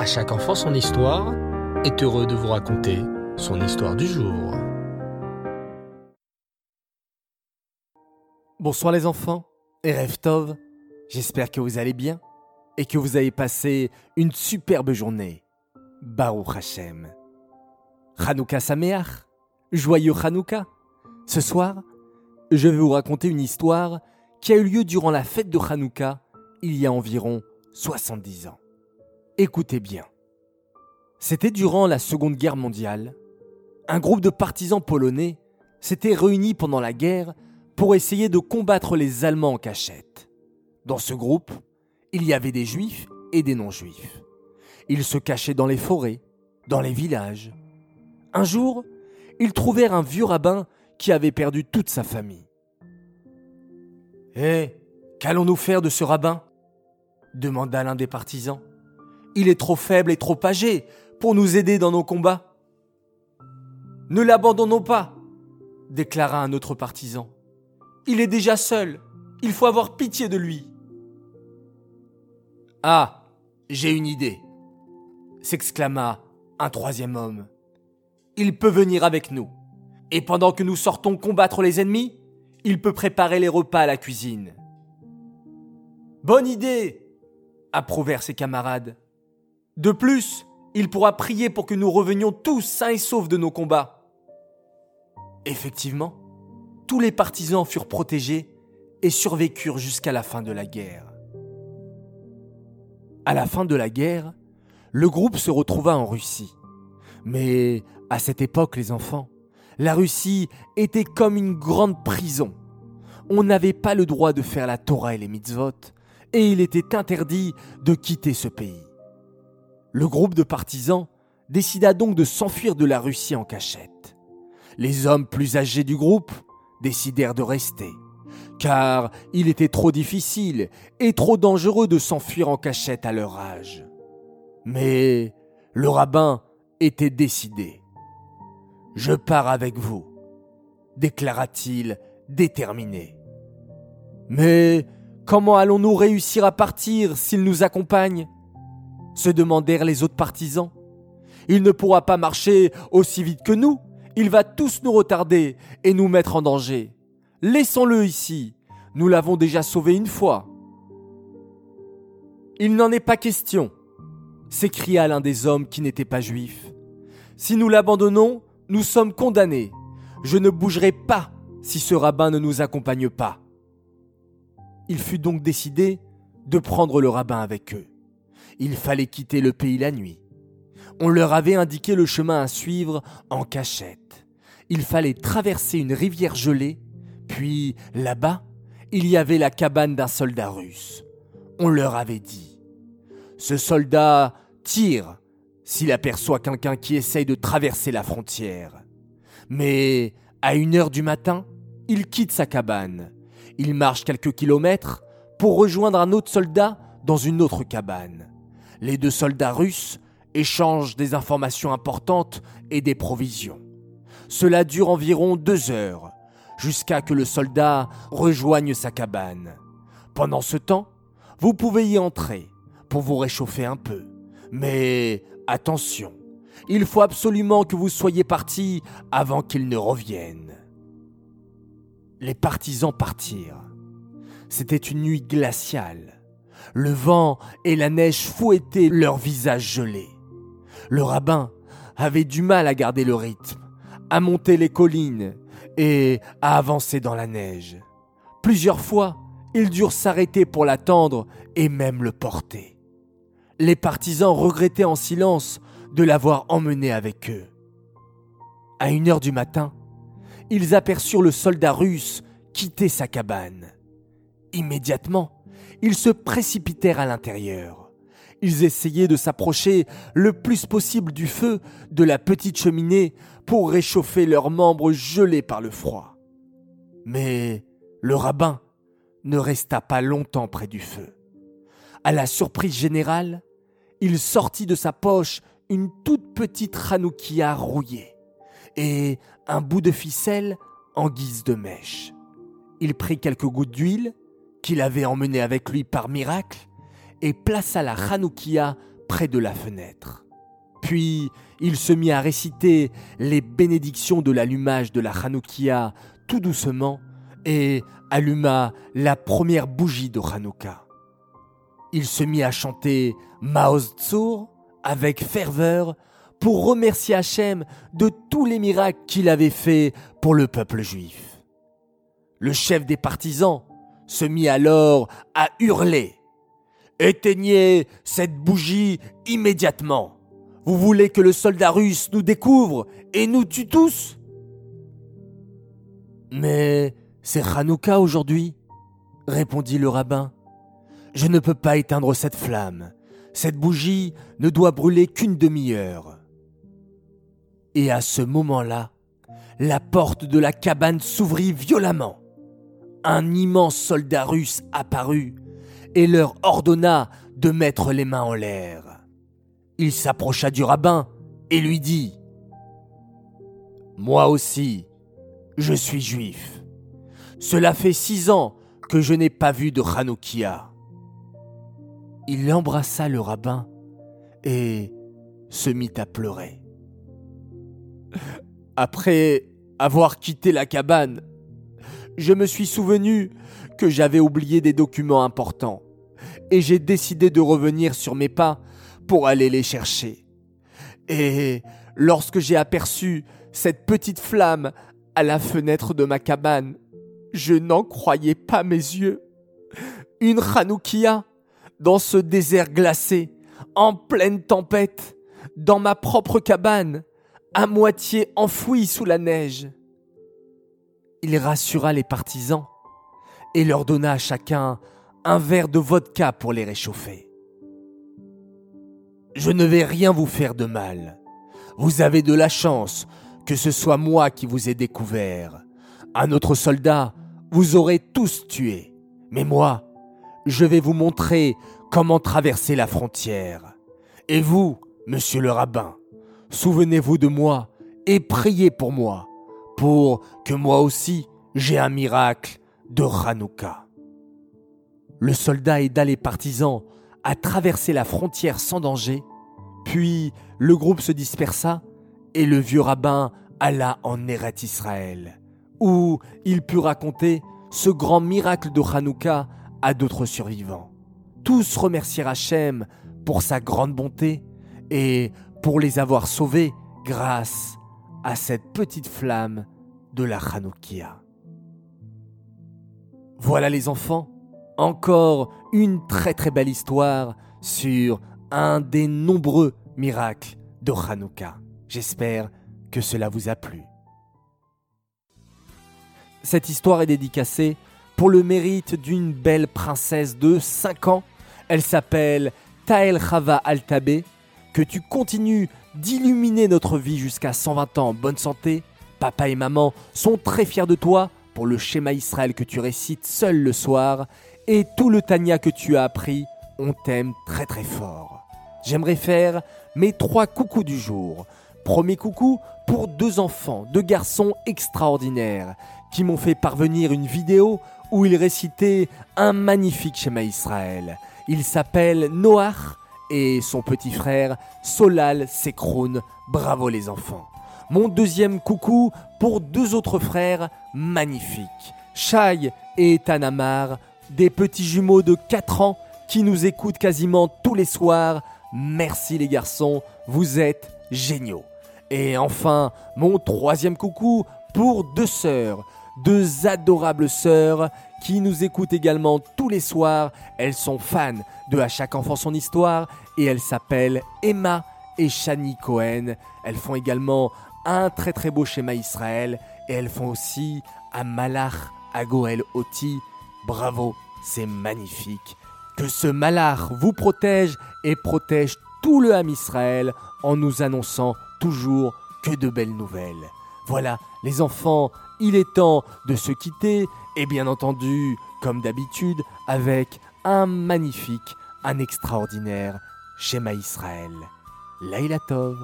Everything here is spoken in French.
À chaque enfant son histoire est heureux de vous raconter son histoire du jour. Bonsoir les enfants et j'espère que vous allez bien et que vous avez passé une superbe journée. Baruch Hashem. Hanouka Sameach, joyeux Hanouka. Ce soir, je vais vous raconter une histoire qui a eu lieu durant la fête de Hanouka il y a environ 70 ans. Écoutez bien. C'était durant la Seconde Guerre mondiale. Un groupe de partisans polonais s'était réuni pendant la guerre pour essayer de combattre les Allemands en cachette. Dans ce groupe, il y avait des juifs et des non-juifs. Ils se cachaient dans les forêts, dans les villages. Un jour, ils trouvèrent un vieux rabbin qui avait perdu toute sa famille. Hé, qu'allons-nous faire de ce rabbin? demanda l'un des partisans. Il est trop faible et trop âgé pour nous aider dans nos combats. Ne l'abandonnons pas, déclara un autre partisan. Il est déjà seul, il faut avoir pitié de lui. Ah, j'ai une idée, s'exclama un troisième homme. Il peut venir avec nous, et pendant que nous sortons combattre les ennemis, il peut préparer les repas à la cuisine. Bonne idée, approuvèrent ses camarades. De plus, il pourra prier pour que nous revenions tous sains et saufs de nos combats. Effectivement, tous les partisans furent protégés et survécurent jusqu'à la fin de la guerre. À la fin de la guerre, le groupe se retrouva en Russie. Mais à cette époque, les enfants, la Russie était comme une grande prison. On n'avait pas le droit de faire la Torah et les mitzvot, et il était interdit de quitter ce pays. Le groupe de partisans décida donc de s'enfuir de la Russie en cachette. Les hommes plus âgés du groupe décidèrent de rester, car il était trop difficile et trop dangereux de s'enfuir en cachette à leur âge. Mais le rabbin était décidé. Je pars avec vous, déclara-t-il déterminé. Mais comment allons-nous réussir à partir s'il nous accompagne? Se demandèrent les autres partisans. Il ne pourra pas marcher aussi vite que nous, il va tous nous retarder et nous mettre en danger. Laissons-le ici, nous l'avons déjà sauvé une fois. Il n'en est pas question, s'écria l'un des hommes qui n'était pas juif. Si nous l'abandonnons, nous sommes condamnés. Je ne bougerai pas si ce rabbin ne nous accompagne pas. Il fut donc décidé de prendre le rabbin avec eux. Il fallait quitter le pays la nuit. On leur avait indiqué le chemin à suivre en cachette. Il fallait traverser une rivière gelée, puis là-bas, il y avait la cabane d'un soldat russe. On leur avait dit Ce soldat tire s'il aperçoit quelqu'un qui essaye de traverser la frontière. Mais à une heure du matin, il quitte sa cabane. Il marche quelques kilomètres pour rejoindre un autre soldat dans une autre cabane les deux soldats russes échangent des informations importantes et des provisions. Cela dure environ deux heures, jusqu'à que le soldat rejoigne sa cabane. Pendant ce temps, vous pouvez y entrer pour vous réchauffer un peu. Mais attention, il faut absolument que vous soyez partis avant qu'ils ne reviennent. Les partisans partirent. C'était une nuit glaciale. Le vent et la neige fouettaient leurs visages gelés. Le rabbin avait du mal à garder le rythme, à monter les collines et à avancer dans la neige. Plusieurs fois, ils durent s'arrêter pour l'attendre et même le porter. Les partisans regrettaient en silence de l'avoir emmené avec eux. À une heure du matin, ils aperçurent le soldat russe quitter sa cabane. Immédiatement, ils se précipitèrent à l'intérieur. Ils essayaient de s'approcher le plus possible du feu de la petite cheminée pour réchauffer leurs membres gelés par le froid. Mais le rabbin ne resta pas longtemps près du feu. À la surprise générale, il sortit de sa poche une toute petite ranoukia rouillée et un bout de ficelle en guise de mèche. Il prit quelques gouttes d'huile qu'il avait emmené avec lui par miracle, et plaça la Hanoukia près de la fenêtre. Puis il se mit à réciter les bénédictions de l'allumage de la Hanoukia tout doucement et alluma la première bougie de Hanouka. Il se mit à chanter Maoz Tzur avec ferveur pour remercier Hachem de tous les miracles qu'il avait faits pour le peuple juif. Le chef des partisans se mit alors à hurler. Éteignez cette bougie immédiatement. Vous voulez que le soldat russe nous découvre et nous tue tous? Mais c'est Hanouka aujourd'hui, répondit le rabbin. Je ne peux pas éteindre cette flamme. Cette bougie ne doit brûler qu'une demi-heure. Et à ce moment-là, la porte de la cabane s'ouvrit violemment. Un immense soldat russe apparut et leur ordonna de mettre les mains en l'air. Il s'approcha du rabbin et lui dit Moi aussi, je suis juif. Cela fait six ans que je n'ai pas vu de Hanoukia. Il embrassa le rabbin et se mit à pleurer. Après avoir quitté la cabane, je me suis souvenu que j'avais oublié des documents importants et j'ai décidé de revenir sur mes pas pour aller les chercher. Et lorsque j'ai aperçu cette petite flamme à la fenêtre de ma cabane, je n'en croyais pas mes yeux. Une Hanoukia dans ce désert glacé, en pleine tempête, dans ma propre cabane, à moitié enfouie sous la neige. Il rassura les partisans et leur donna à chacun un verre de vodka pour les réchauffer. Je ne vais rien vous faire de mal. Vous avez de la chance que ce soit moi qui vous ai découvert. Un autre soldat vous aurez tous tué. Mais moi, je vais vous montrer comment traverser la frontière. Et vous, monsieur le rabbin, souvenez-vous de moi et priez pour moi, pour que moi aussi j'ai un miracle de Hanouka. Le soldat aida les partisans à traverser la frontière sans danger, puis le groupe se dispersa et le vieux rabbin alla en Eret Israël où il put raconter ce grand miracle de Hanouka à d'autres survivants. Tous remercièrent Hachem pour sa grande bonté et pour les avoir sauvés grâce à cette petite flamme de la Hanoukia. Voilà les enfants, encore une très très belle histoire sur un des nombreux miracles de Hanouka. J'espère que cela vous a plu. Cette histoire est dédicacée pour le mérite d'une belle princesse de 5 ans. Elle s'appelle Tael Chava Altabé. Que tu continues d'illuminer notre vie jusqu'à 120 ans en bonne santé. Papa et maman sont très fiers de toi pour le schéma Israël que tu récites seul le soir. Et tout le Tania que tu as appris, on t'aime très très fort. J'aimerais faire mes trois coucous du jour. Premier coucou pour deux enfants, deux garçons extraordinaires qui m'ont fait parvenir une vidéo où ils récitaient un magnifique schéma Israël. Il s'appelle Noach et son petit frère Solal Sekroun. Bravo les enfants. Mon deuxième coucou pour deux autres frères magnifiques, Shai et Tanamar, des petits jumeaux de 4 ans qui nous écoutent quasiment tous les soirs. Merci les garçons, vous êtes géniaux. Et enfin, mon troisième coucou pour deux sœurs, deux adorables sœurs qui nous écoutent également tous les soirs. Elles sont fans de À chaque enfant son histoire et elles s'appellent Emma et Shani Cohen. Elles font également un très très beau schéma Israël et elles font aussi un Malach à Goël Oti. Bravo, c'est magnifique. Que ce Malach vous protège et protège tout le Ham Israël en nous annonçant toujours que de belles nouvelles. Voilà, les enfants, il est temps de se quitter et bien entendu, comme d'habitude, avec un magnifique, un extraordinaire schéma Israël. Laïla Tov.